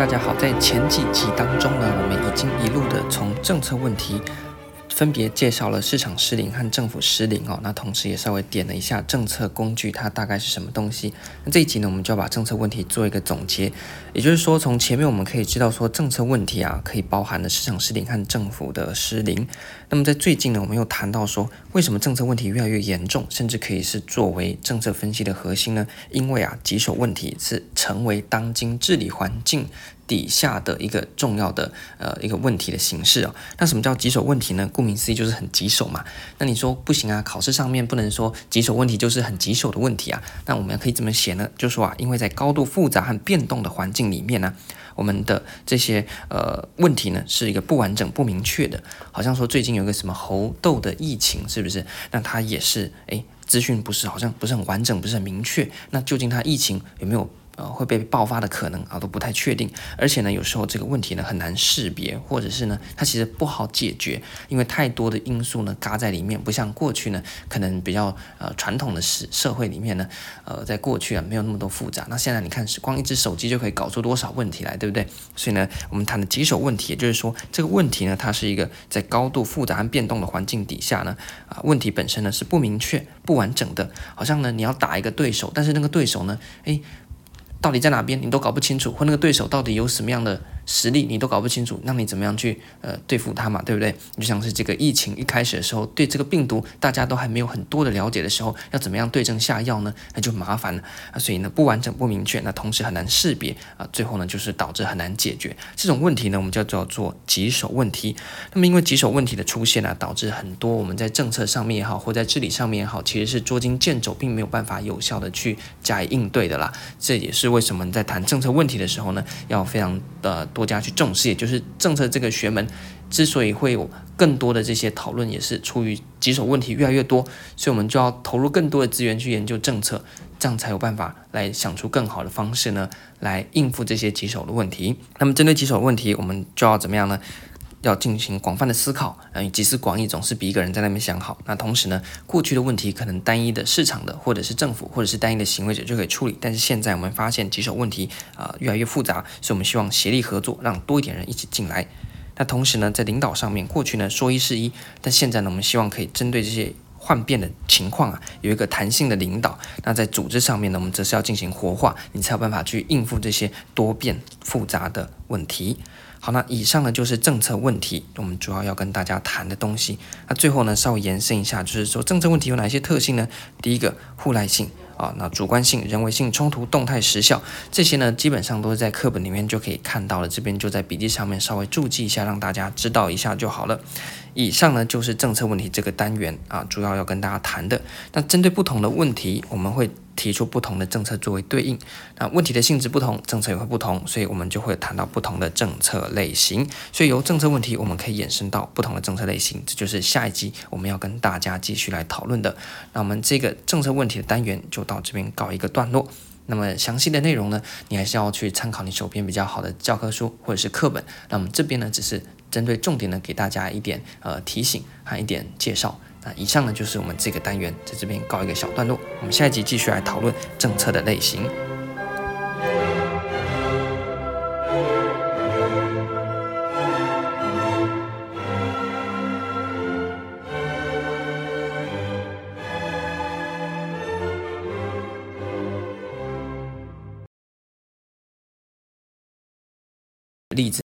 大家好，在前几集当中呢，我们已经一路的从政策问题。分别介绍了市场失灵和政府失灵哦，那同时也稍微点了一下政策工具它大概是什么东西。那这一集呢，我们就要把政策问题做一个总结，也就是说，从前面我们可以知道说政策问题啊，可以包含了市场失灵和政府的失灵。那么在最近呢，我们又谈到说，为什么政策问题越来越严重，甚至可以是作为政策分析的核心呢？因为啊，棘手问题是成为当今治理环境底下的一个重要的呃一个问题的形式哦，那什么叫棘手问题呢？顾名思义就是很棘手嘛。那你说不行啊，考试上面不能说棘手问题就是很棘手的问题啊。那我们可以怎么写呢？就说啊，因为在高度复杂和变动的环境里面呢，我们的这些呃问题呢是一个不完整、不明确的。好像说最近有个什么猴痘的疫情，是不是？那它也是诶，资讯不是好像不是很完整，不是很明确。那究竟它疫情有没有？呃，会被爆发的可能啊都不太确定，而且呢，有时候这个问题呢很难识别，或者是呢，它其实不好解决，因为太多的因素呢嘎在里面，不像过去呢，可能比较呃传统的社社会里面呢，呃，在过去啊没有那么多复杂，那现在你看是光一只手机就可以搞出多少问题来，对不对？所以呢，我们谈的棘手问题，也就是说这个问题呢，它是一个在高度复杂和变动的环境底下呢，啊，问题本身呢是不明确、不完整的，好像呢你要打一个对手，但是那个对手呢，诶。到底在哪边，你都搞不清楚，或那个对手到底有什么样的实力你都搞不清楚，那你怎么样去呃对付他嘛，对不对？就像是这个疫情一开始的时候，对这个病毒大家都还没有很多的了解的时候，要怎么样对症下药呢？那就麻烦了啊。所以呢，不完整、不明确，那同时很难识别啊，最后呢就是导致很难解决这种问题呢，我们就叫做棘手问题。那么因为棘手问题的出现呢，导致很多我们在政策上面也好，或在治理上面也好，其实是捉襟见肘，并没有办法有效的去加以应对的啦。这也是为什么在谈政策问题的时候呢，要非常的多国家去重视，也就是政策这个学门之所以会有更多的这些讨论，也是出于棘手问题越来越多，所以我们就要投入更多的资源去研究政策，这样才有办法来想出更好的方式呢，来应付这些棘手的问题。那么针对棘手问题，我们就要怎么样呢？要进行广泛的思考，嗯，集思广益总是比一个人在那边想好。那同时呢，过去的问题可能单一的市场的，或者是政府，或者是单一的行为者就可以处理。但是现在我们发现棘手问题啊、越来越复杂，所以我们希望协力合作，让多一点人一起进来。那同时呢，在领导上面，过去呢说一是一，但现在呢，我们希望可以针对这些幻变的情况啊，有一个弹性的领导。那在组织上面呢，我们则是要进行活化，你才有办法去应付这些多变复杂的问题。好，那以上呢就是政策问题，我们主要要跟大家谈的东西。那最后呢，稍微延伸一下，就是说政策问题有哪些特性呢？第一个，互赖性啊，那主观性、人为性冲突、动态时效这些呢，基本上都是在课本里面就可以看到了。这边就在笔记上面稍微注记一下，让大家知道一下就好了。以上呢就是政策问题这个单元啊，主要要跟大家谈的。那针对不同的问题，我们会提出不同的政策作为对应。那问题的性质不同，政策也会不同，所以我们就会谈到不同的政策类型。所以由政策问题，我们可以衍生到不同的政策类型，这就是下一集我们要跟大家继续来讨论的。那我们这个政策问题的单元就到这边告一个段落。那么详细的内容呢，你还是要去参考你手边比较好的教科书或者是课本。那我们这边呢，只是。针对重点呢，给大家一点呃提醒和一点介绍。那以上呢就是我们这个单元，在这边告一个小段落。我们下一集继续来讨论政策的类型。例子。